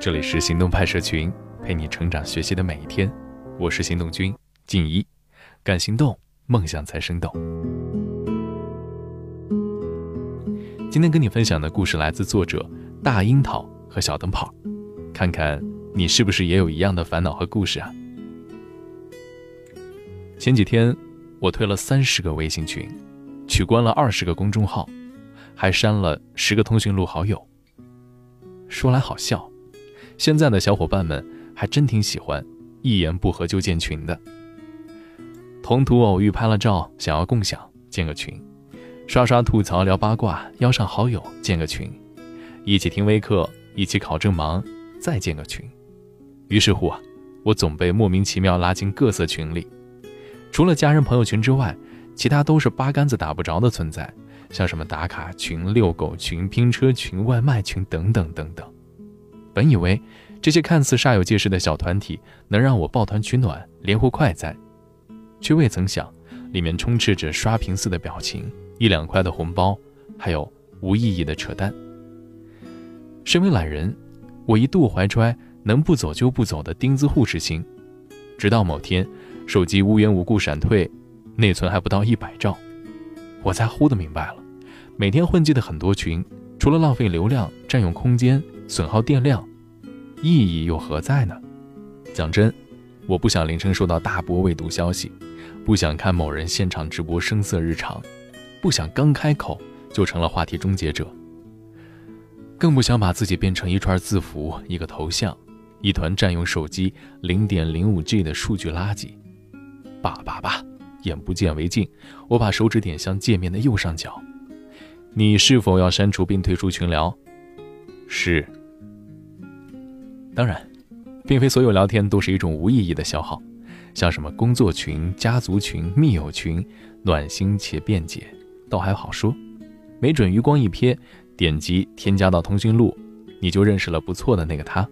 这里是行动派社群，陪你成长学习的每一天。我是行动君静怡，敢行动，梦想才生动。今天跟你分享的故事来自作者大樱桃和小灯泡，看看你是不是也有一样的烦恼和故事啊？前几天我推了三十个微信群，取关了二十个公众号，还删了十个通讯录好友。说来好笑。现在的小伙伴们还真挺喜欢一言不合就建群的。同图偶遇拍了照，想要共享，建个群；刷刷吐槽聊八卦，邀上好友，建个群；一起听微课，一起考证忙，再建个群。于是乎啊，我总被莫名其妙拉进各色群里。除了家人朋友群之外，其他都是八竿子打不着的存在，像什么打卡群、遛狗群、拼车群、外卖群等等等等。本以为这些看似煞有介事的小团体能让我抱团取暖、连呼快哉，却未曾想里面充斥着刷屏似的表情、一两块的红包，还有无意义的扯淡。身为懒人，我一度怀揣能不走就不走的钉子户之心，直到某天手机无缘无故闪退，内存还不到一百兆，我才忽的明白了，每天混迹的很多群，除了浪费流量、占用空间。损耗电量，意义又何在呢？讲真，我不想凌晨收到大波未读消息，不想看某人现场直播声色日常，不想刚开口就成了话题终结者，更不想把自己变成一串字符、一个头像、一团占用手机零点零五 G 的数据垃圾。罢罢罢，眼不见为净。我把手指点向界面的右上角，你是否要删除并退出群聊？是。当然，并非所有聊天都是一种无意义的消耗，像什么工作群、家族群、密友群，暖心且便捷，倒还好说。没准余光一瞥，点击添加到通讯录，你就认识了不错的那个他。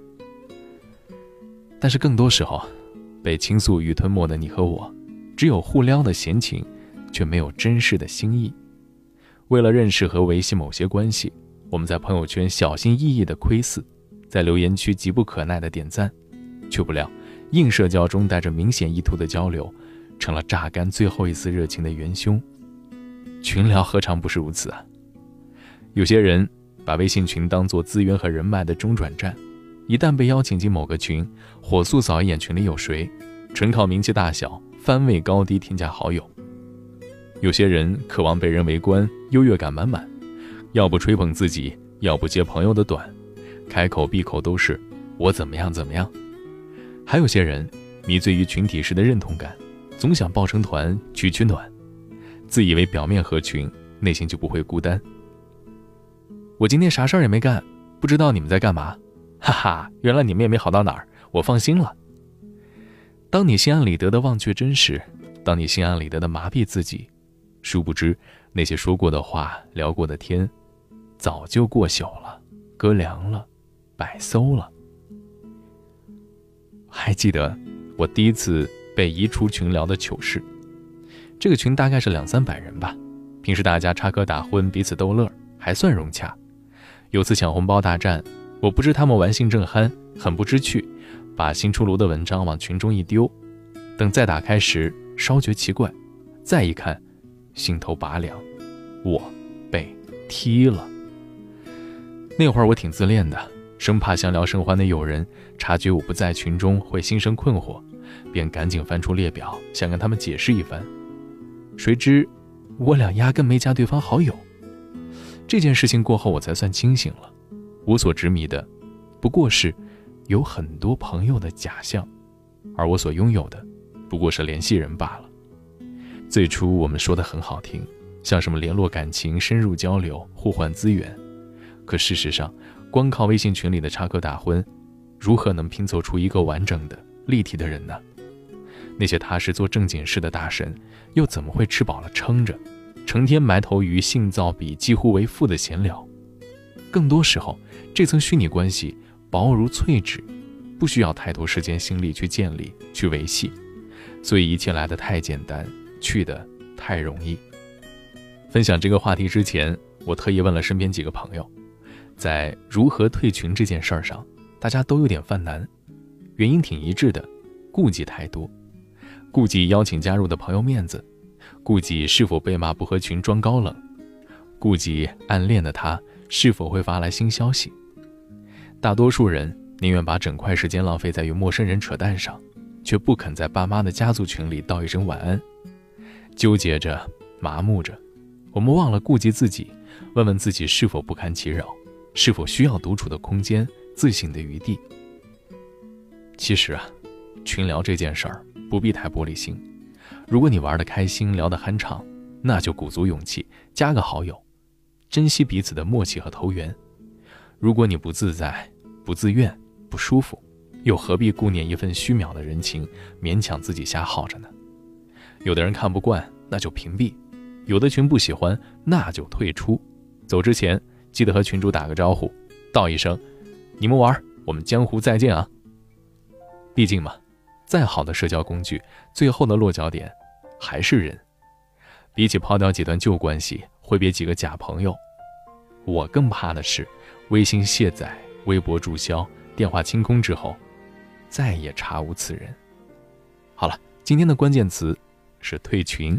但是更多时候，被倾诉欲吞没的你和我，只有互撩的闲情，却没有真实的心意。为了认识和维系某些关系，我们在朋友圈小心翼翼的窥伺。在留言区急不可耐的点赞，却不料硬社交中带着明显意图的交流，成了榨干最后一丝热情的元凶。群聊何尝不是如此啊？有些人把微信群当作资源和人脉的中转站，一旦被邀请进某个群，火速扫一眼群里有谁，纯靠名气大小、番位高低添加好友。有些人渴望被人围观，优越感满满，要不吹捧自己，要不揭朋友的短。开口闭口都是我怎么样怎么样，还有些人迷醉于群体时的认同感，总想抱成团取取暖，自以为表面合群，内心就不会孤单。我今天啥事儿也没干，不知道你们在干嘛，哈哈，原来你们也没好到哪儿，我放心了。当你心安理得的忘却真实，当你心安理得的麻痹自己，殊不知那些说过的话、聊过的天，早就过朽了，搁凉了。白搜了。还记得我第一次被移出群聊的糗事。这个群大概是两三百人吧，平时大家插科打诨，彼此逗乐，还算融洽。有次抢红包大战，我不知他们玩性正酣，很不知趣，把新出炉的文章往群中一丢。等再打开时，稍觉奇怪，再一看，心头拔凉，我被踢了。那会儿我挺自恋的。生怕相聊甚欢的友人察觉我不在群中会心生困惑，便赶紧翻出列表，想跟他们解释一番。谁知我俩压根没加对方好友。这件事情过后，我才算清醒了。我所执迷的，不过是有很多朋友的假象，而我所拥有的，不过是联系人罢了。最初我们说的很好听，像什么联络感情、深入交流、互换资源，可事实上。光靠微信群里的插科打诨，如何能拼凑出一个完整的、立体的人呢？那些踏实做正经事的大神，又怎么会吃饱了撑着，成天埋头于性造比几乎为负的闲聊？更多时候，这层虚拟关系薄如脆纸，不需要太多时间心力去建立、去维系，所以一切来得太简单，去的太容易。分享这个话题之前，我特意问了身边几个朋友。在如何退群这件事儿上，大家都有点犯难，原因挺一致的，顾忌太多，顾忌邀请加入的朋友面子，顾忌是否被骂不合群装高冷，顾忌暗恋的他是否会发来新消息。大多数人宁愿把整块时间浪费在与陌生人扯淡上，却不肯在爸妈的家族群里道一声晚安。纠结着，麻木着，我们忘了顾及自己，问问自己是否不堪其扰，是否需要独处的空间、自省的余地。其实啊，群聊这件事儿不必太玻璃心。如果你玩得开心，聊得酣畅，那就鼓足勇气加个好友，珍惜彼此的默契和投缘。如果你不自在、不自愿、不舒服，又何必顾念一份虚渺的人情，勉强自己瞎耗着呢？有的人看不惯，那就屏蔽；有的群不喜欢，那就退出。走之前记得和群主打个招呼，道一声：“你们玩，我们江湖再见啊！”毕竟嘛，再好的社交工具，最后的落脚点还是人。比起抛掉几段旧关系，挥别几个假朋友，我更怕的是微信卸载、微博注销、电话清空之后，再也查无此人。好了，今天的关键词。是退群。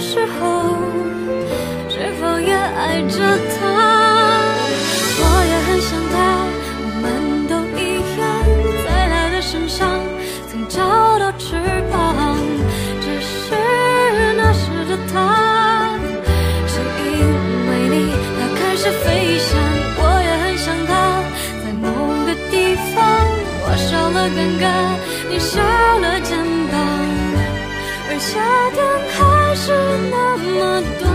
时候是否也爱着他？我也很想他，我们都一样，在他的身上曾找到翅膀，只是那时的他，是因为你，他。开始飞翔。我也很想他，在某个地方，我少了尴尬，你少了肩膀，而夏天是那么多，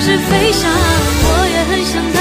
是飞翔。我也很想